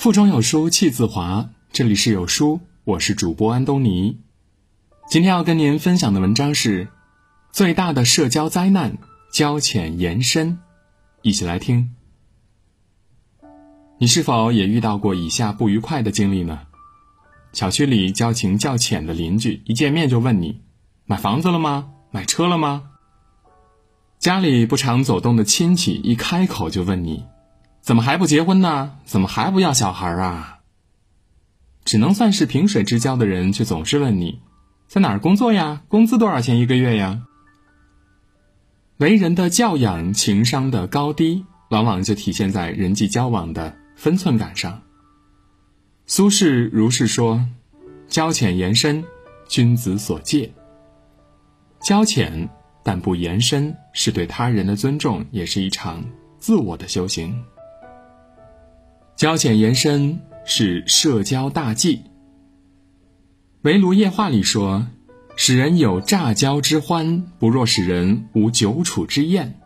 腹中有书气自华，这里是有书，我是主播安东尼。今天要跟您分享的文章是：最大的社交灾难——交浅言深。一起来听。你是否也遇到过以下不愉快的经历呢？小区里交情较浅的邻居，一见面就问你：买房子了吗？买车了吗？家里不常走动的亲戚，一开口就问你。怎么还不结婚呢？怎么还不要小孩啊？只能算是萍水之交的人，却总是问你，在哪儿工作呀？工资多少钱一个月呀？为人的教养、情商的高低，往往就体现在人际交往的分寸感上。苏轼如是说：“交浅言深，君子所戒。交浅但不言深，是对他人的尊重，也是一场自我的修行。”交浅言深是社交大忌。围炉夜话里说：“使人有乍交之欢，不若使人无久处之厌。”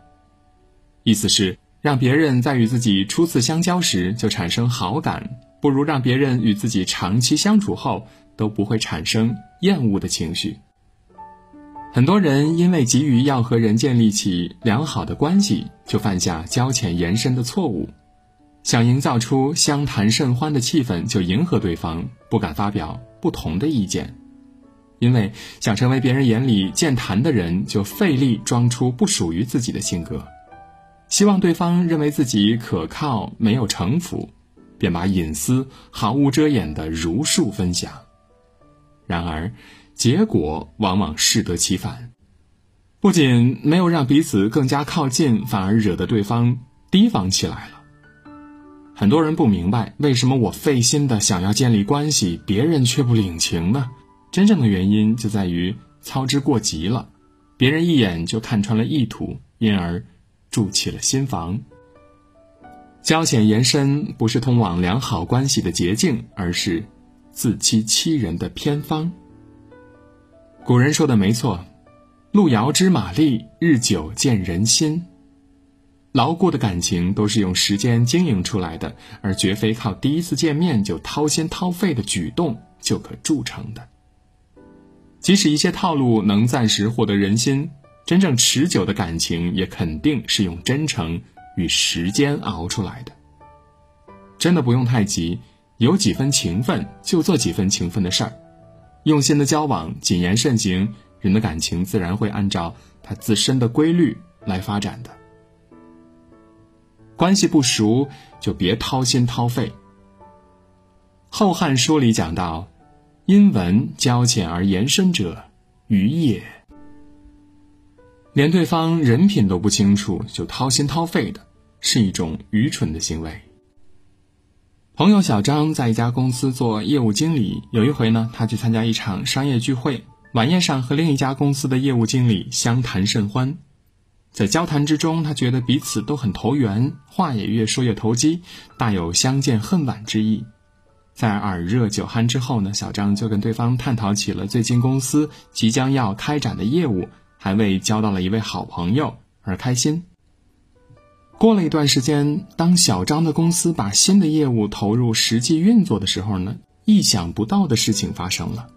意思是让别人在与自己初次相交时就产生好感，不如让别人与自己长期相处后都不会产生厌恶的情绪。很多人因为急于要和人建立起良好的关系，就犯下交浅言深的错误。想营造出相谈甚欢的气氛，就迎合对方，不敢发表不同的意见，因为想成为别人眼里健谈的人，就费力装出不属于自己的性格，希望对方认为自己可靠，没有城府，便把隐私毫无遮掩的如数分享。然而，结果往往适得其反，不仅没有让彼此更加靠近，反而惹得对方提防起来了。很多人不明白，为什么我费心的想要建立关系，别人却不领情呢？真正的原因就在于操之过急了，别人一眼就看穿了意图，因而筑起了心防。交浅言深不是通往良好关系的捷径，而是自欺欺人的偏方。古人说的没错，“路遥知马力，日久见人心。”牢固的感情都是用时间经营出来的，而绝非靠第一次见面就掏心掏肺的举动就可铸成的。即使一些套路能暂时获得人心，真正持久的感情也肯定是用真诚与时间熬出来的。真的不用太急，有几分情分就做几分情分的事儿，用心的交往，谨言慎行，人的感情自然会按照它自身的规律来发展的。关系不熟就别掏心掏肺。《后汉书》里讲到：“因文交浅而言深者，愚也。”连对方人品都不清楚就掏心掏肺的，是一种愚蠢的行为。朋友小张在一家公司做业务经理，有一回呢，他去参加一场商业聚会，晚宴上和另一家公司的业务经理相谈甚欢。在交谈之中，他觉得彼此都很投缘，话也越说越投机，大有相见恨晚之意。在耳热酒酣之后呢，小张就跟对方探讨起了最近公司即将要开展的业务，还为交到了一位好朋友而开心。过了一段时间，当小张的公司把新的业务投入实际运作的时候呢，意想不到的事情发生了，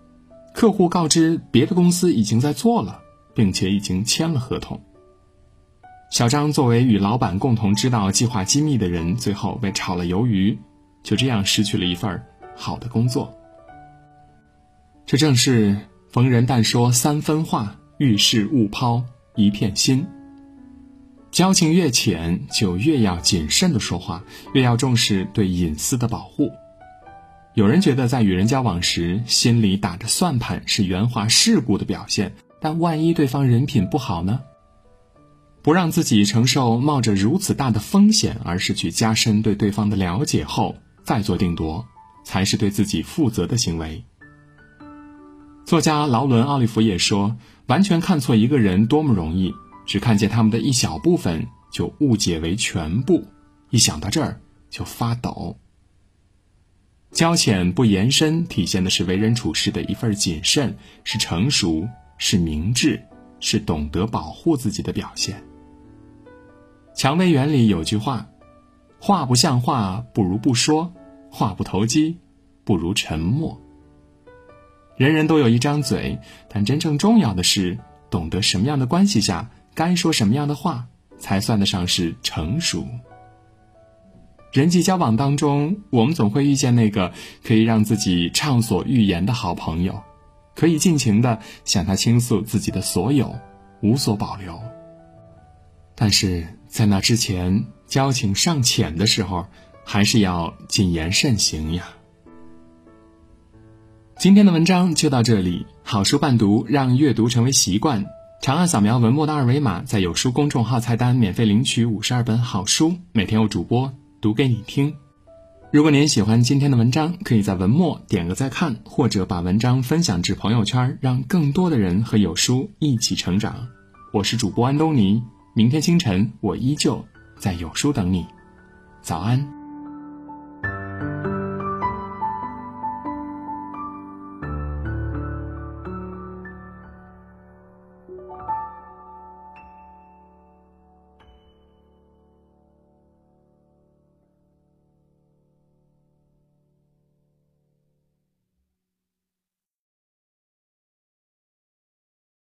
客户告知别的公司已经在做了，并且已经签了合同。小张作为与老板共同知道计划机密的人，最后被炒了鱿鱼，就这样失去了一份好的工作。这正是逢人但说三分话，遇事勿抛一片心。交情越浅，就越要谨慎的说话，越要重视对隐私的保护。有人觉得在与人交往时，心里打着算盘是圆滑世故的表现，但万一对方人品不好呢？不让自己承受冒着如此大的风险，而是去加深对对方的了解后再做定夺，才是对自己负责的行为。作家劳伦·奥利弗也说：“完全看错一个人多么容易，只看见他们的一小部分就误解为全部。一想到这儿就发抖。”交浅不言深，体现的是为人处事的一份谨慎，是成熟，是明智，是懂得保护自己的表现。《蔷薇园》里有句话：“话不像话，不如不说；话不投机，不如沉默。人人都有一张嘴，但真正重要的是懂得什么样的关系下该说什么样的话，才算得上是成熟。人际交往当中，我们总会遇见那个可以让自己畅所欲言的好朋友，可以尽情的向他倾诉自己的所有，无所保留。但是在那之前，交情尚浅的时候，还是要谨言慎行呀。今天的文章就到这里，好书伴读，让阅读成为习惯。长按扫描文末的二维码，在有书公众号菜单免费领取五十二本好书，每天有主播读给你听。如果您喜欢今天的文章，可以在文末点个再看，或者把文章分享至朋友圈，让更多的人和有书一起成长。我是主播安东尼，明天清晨我依旧在有书等你，早安。